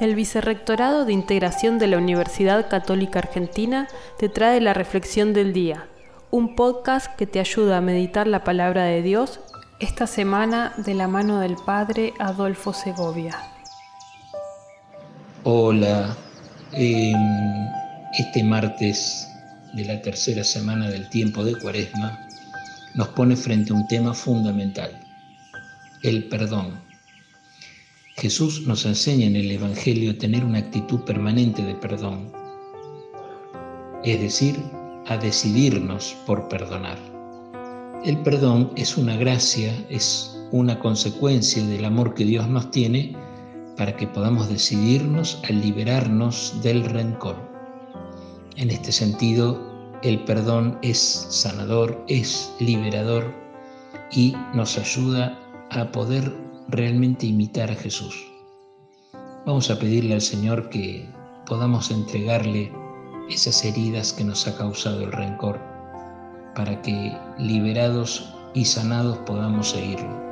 El Vicerrectorado de Integración de la Universidad Católica Argentina te trae la Reflexión del Día, un podcast que te ayuda a meditar la palabra de Dios esta semana de la mano del Padre Adolfo Segovia. Hola, este martes de la tercera semana del tiempo de Cuaresma nos pone frente a un tema fundamental, el perdón. Jesús nos enseña en el Evangelio a tener una actitud permanente de perdón, es decir, a decidirnos por perdonar. El perdón es una gracia, es una consecuencia del amor que Dios nos tiene para que podamos decidirnos a liberarnos del rencor. En este sentido, el perdón es sanador, es liberador y nos ayuda a poder realmente imitar a Jesús. Vamos a pedirle al Señor que podamos entregarle esas heridas que nos ha causado el rencor, para que liberados y sanados podamos seguirlo.